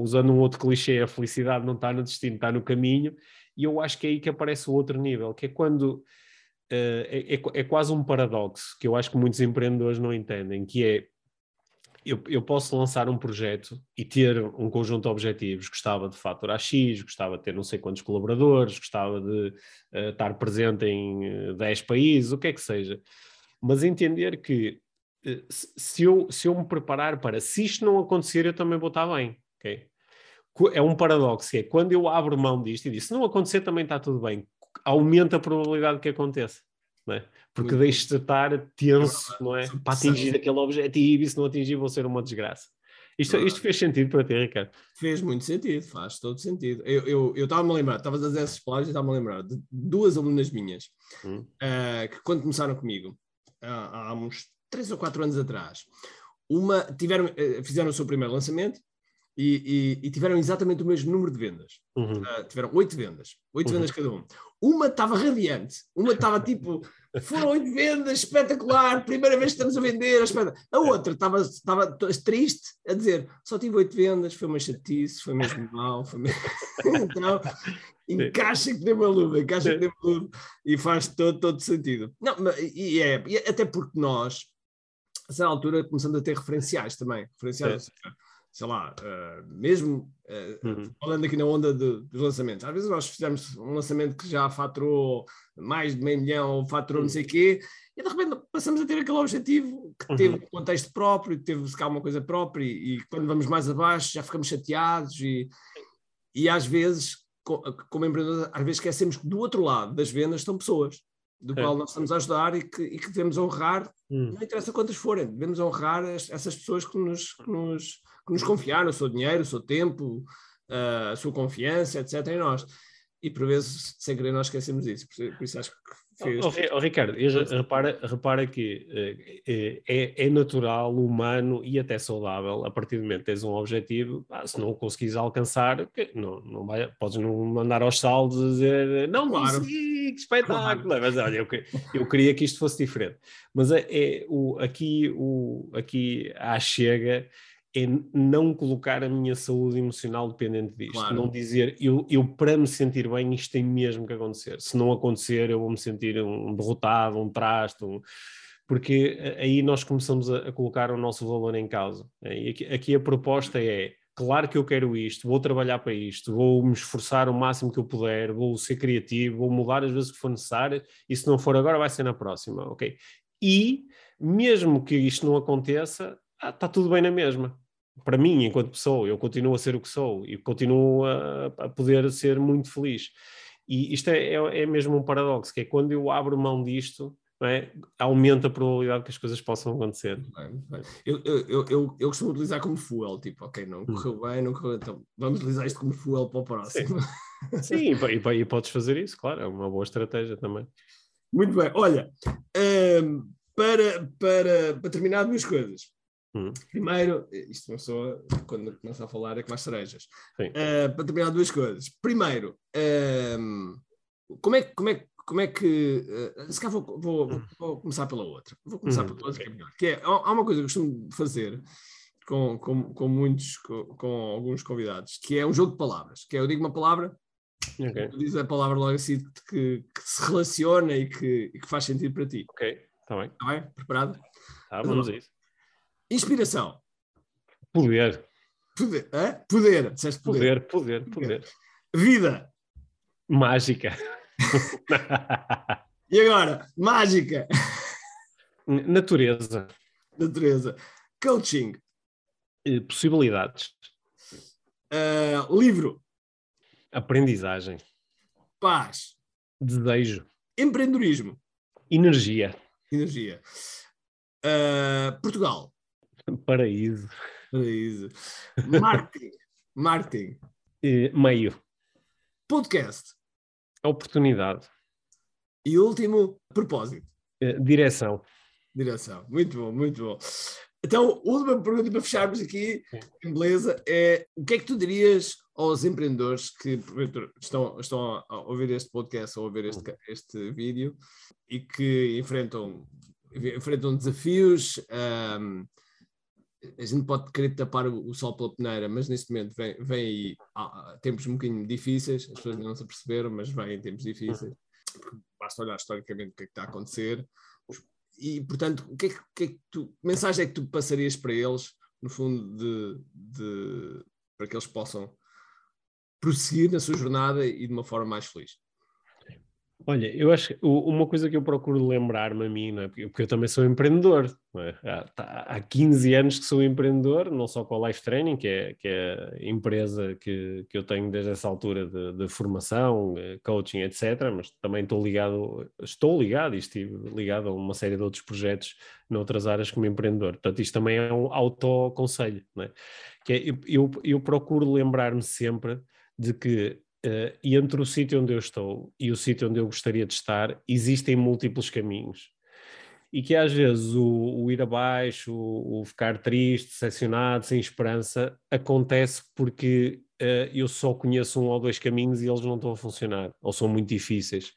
usando um outro clichê, a felicidade não está no destino, está no caminho. E eu acho que é aí que aparece o outro nível, que é quando uh, é, é, é, quase um paradoxo que eu acho que muitos empreendedores não entendem, que é eu, eu, posso lançar um projeto e ter um conjunto de objetivos. Gostava de faturar X, gostava de ter não sei quantos colaboradores, gostava de uh, estar presente em 10 países, o que é que seja mas entender que eh, se eu, se eu me preparar para se isto não acontecer, eu também vou estar bem. Okay? É um paradoxo, é quando eu abro mão disto e digo, se não acontecer também está tudo bem, aumenta a probabilidade que aconteça. Não é? Porque deixo de estar tenso, não é? Para atingir aquele objetivo e se não atingir vou ser uma desgraça. Isto, isto fez sentido para ti, Ricardo? Fez muito sentido, faz todo sentido. Eu estava-me a lembrar, estavas a dizer essas palavras e estava-me a lembrar de duas alunas minhas hum. uh, que quando começaram comigo, há, há uns três ou quatro anos atrás. Uma, tiveram, eh, fizeram o seu primeiro lançamento e, e, e tiveram exatamente o mesmo número de vendas. Uhum. Uh, tiveram oito vendas, oito uhum. vendas cada um. Uma estava radiante, uma estava tipo, foram oito vendas, espetacular, primeira vez que estamos a vender, a outra estava, estava triste a dizer, só tive oito vendas, foi uma chatice, foi mesmo mal, foi mesmo... então, encaixa que tem uma luva, encaixa que tem uma luva e faz todo, todo sentido. Não, e é, e até porque nós, a certa altura, começamos a ter referenciais também. Referenciais, sei lá, uh, mesmo uh, uhum. falando aqui na onda de, dos lançamentos. Às vezes nós fizemos um lançamento que já faturou mais de meio milhão, ou faturou uhum. não sei o quê, e de repente passamos a ter aquele objetivo que teve uhum. um contexto próprio, que teve cá uma coisa própria, e, e, quando vamos mais abaixo já ficamos chateados, e, e às vezes como empreendedores, às vezes esquecemos que do outro lado das vendas estão pessoas, do é. qual nós estamos a ajudar e que, e que devemos honrar, hum. não interessa quantas forem, devemos honrar as, essas pessoas que nos, que nos, que nos confiaram o seu dinheiro, o seu tempo, uh, a sua confiança, etc. em nós. e por vezes, sem querer, nós esquecemos disso. Por, por isso acho que. Oh, oh, Ricardo, repara, repara que uh, é, é, natural, humano e até saudável, a partir do momento que tens um objetivo, ah, se não o conseguires alcançar, não, não vai, podes não mandar aos saldos a dizer não claro. consegui, que espetáculo. Claro. Mas olha, eu, eu queria que isto fosse diferente. Mas é, é o, aqui, o, aqui à chega é não colocar a minha saúde emocional dependente disto. Claro. Não dizer, eu, eu para me sentir bem, isto tem mesmo que acontecer. Se não acontecer, eu vou me sentir um derrotado, um traste, um... porque aí nós começamos a, a, colocar o nosso valor em causa. E aqui, aqui a proposta é, claro que eu quero isto, vou trabalhar para isto, vou me esforçar o máximo que eu puder, vou ser criativo, vou mudar as vezes que for necessário, e se não for agora, vai ser na próxima, ok? E, mesmo que isto não aconteça, está tudo bem na mesma. Para mim, enquanto pessoa, eu continuo a ser o que sou e continuo a, a poder ser muito feliz. E isto é, é, é, mesmo um paradoxo, que é quando eu abro mão disto, é? aumenta a probabilidade que as coisas possam acontecer. Bem, bem. Eu, eu, eu, eu, costumo utilizar como fuel, tipo, ok, não hum. correu bem, não correu, então vamos utilizar isto como fuel para o próximo. Sim, Sim e, e, podes fazer isso, claro, é uma boa estratégia também. Muito bem, olha, um, para, para, para terminar duas coisas. Hum. Primeiro, isto começou quando começa a falar é com mais cerejas. Uh, para terminar duas coisas. Primeiro, uh, como é, como é, como é que. Uh, se calhar vou, vou, hum. vou, começar pela outra. Vou começar hum. pela outra, que é melhor. Que é, há uma coisa que eu costumo fazer com, com, com muitos, com, com, alguns convidados, que é um jogo de palavras. Que é eu digo uma palavra, okay. diz a palavra logo assim que, que se relaciona e que, e que, faz sentido para ti. Ok, está bem. Está bem? Preparado? Tá, vamos a isso. Inspiração. Poder. Poder. Hã? Poder. Disseste poder. Poder, poder, poder. Vida. Mágica. e agora? Mágica. Natureza. Natureza. Coaching. Eh, possibilidades. Uh, livro. Aprendizagem. Paz. Desejo. Empreendedorismo. Energia. Energia. Uh, Portugal. Paraíso. Paraíso. Marketing. Marketing. meio. Podcast. Oportunidade. E último, propósito. direção. Direção. Muito bom, muito bom. Então, última pergunta para fecharmos aqui, em beleza, é o que é que tu dirias aos empreendedores que estão, estão a ouvir este podcast ou a ouvir este, este vídeo e que enfrentam, enfrentam desafios, um, a gente pode querer tapar o, sol pela peneira, mas neste momento vem, vem aí tempos um bocadinho difíceis, as pessoas não se aperceberam, mas vêm tempos difíceis. Basta olhar historicamente o que é que está a acontecer. E, portanto, o que é que, que, é que tu, mensagem é que tu passarias para eles, no fundo, de, de, para que eles possam prosseguir na sua jornada e de uma forma mais feliz? Olha, eu acho que uma coisa que eu procuro lembrar-me a mim, é? porque eu também sou empreendedor, é? há, tá, há 15 anos que sou empreendedor, não só com a Life Training, que é, que é a empresa que, que eu tenho desde essa altura de, de formação, eh, coaching, etc., mas também estou ligado, estou ligado e estive ligado a uma série de outros projetos noutras áreas como empreendedor. Portanto, isto também é um autoconselho, é? que é, eu, eu, eu procuro lembrar-me sempre de que Uh, e entre o sítio onde eu estou e o sítio onde eu gostaria de estar, existem múltiplos caminhos. E que às vezes o, o ir abaixo, o, o, ficar triste, decepcionado, sem esperança, acontece porque uh, eu só conheço um ou dois caminhos e eles não estão a funcionar, ou são muito difíceis.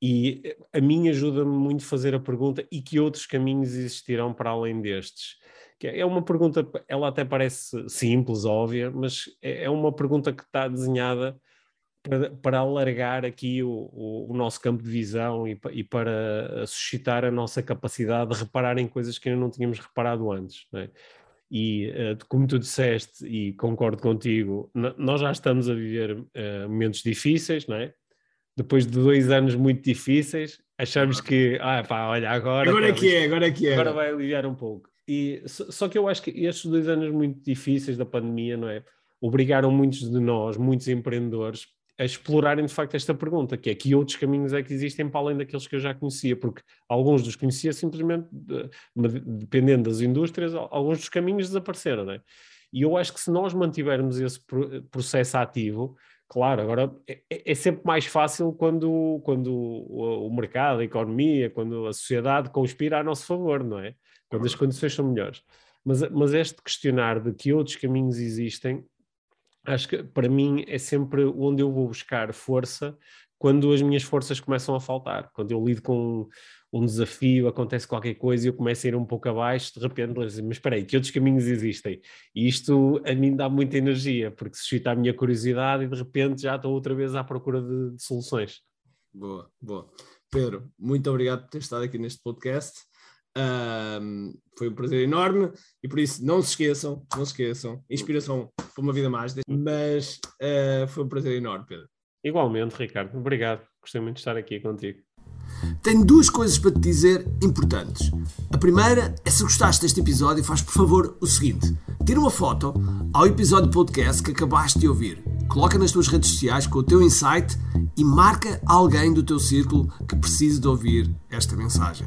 E eh, a mim ajuda-me muito fazer a pergunta: e que outros caminhos existirão para além destes? É uma pergunta, ela até parece simples, óbvia, mas é, é uma pergunta que está desenhada para, para alargar aqui o, o, o, nosso campo de visão e, e, para suscitar a nossa capacidade de reparar em coisas que ainda não tínhamos reparado antes. É? E uh, como tu disseste, e concordo contigo, nós já estamos a viver uh, momentos difíceis, não é? Depois de dois anos muito difíceis, achamos que, ah pá, olha, agora. Agora é que é, agora é que é. Agora vai aliviar um pouco. E, só que eu acho que estes dois anos muito difíceis da pandemia, não é? Obrigaram muitos de nós, muitos empreendedores, a explorarem de facto esta pergunta, que é que outros caminhos é que existem para além daqueles que eu já conhecia, porque alguns dos conhecia simplesmente, dependendo das indústrias, alguns dos caminhos desapareceram, não é? E eu acho que se nós mantivermos esse processo ativo, Claro, agora é, é, é, sempre mais fácil quando, quando o, o, mercado, a economia, quando a sociedade conspira a nosso favor, não é? Quando as condições são melhores. Mas, mas este questionar de que outros caminhos existem, acho que para mim é sempre onde eu vou buscar força quando as minhas forças começam a faltar, quando eu lido com um desafio, acontece qualquer coisa e eu começo a ir um pouco abaixo, de repente, mas espera aí, que outros caminhos existem? E isto a mim dá muita energia, porque suscita a minha curiosidade e de repente já estou outra vez à procura de, de soluções. Boa, boa. Pedro, muito obrigado por ter estado aqui neste podcast. Um, foi um prazer enorme e por isso não se esqueçam, não se esqueçam, inspiração para uma vida mais, mas uh, foi um prazer enorme, Pedro. Igualmente, Ricardo, obrigado. Gostei muito de estar aqui contigo. Tenho duas coisas para te dizer importantes. A primeira é se gostaste deste episódio, faz por favor o seguinte: tira uma foto ao episódio podcast que acabaste de ouvir, coloca nas tuas redes sociais com o teu insight e marca alguém do teu círculo que precise de ouvir esta mensagem.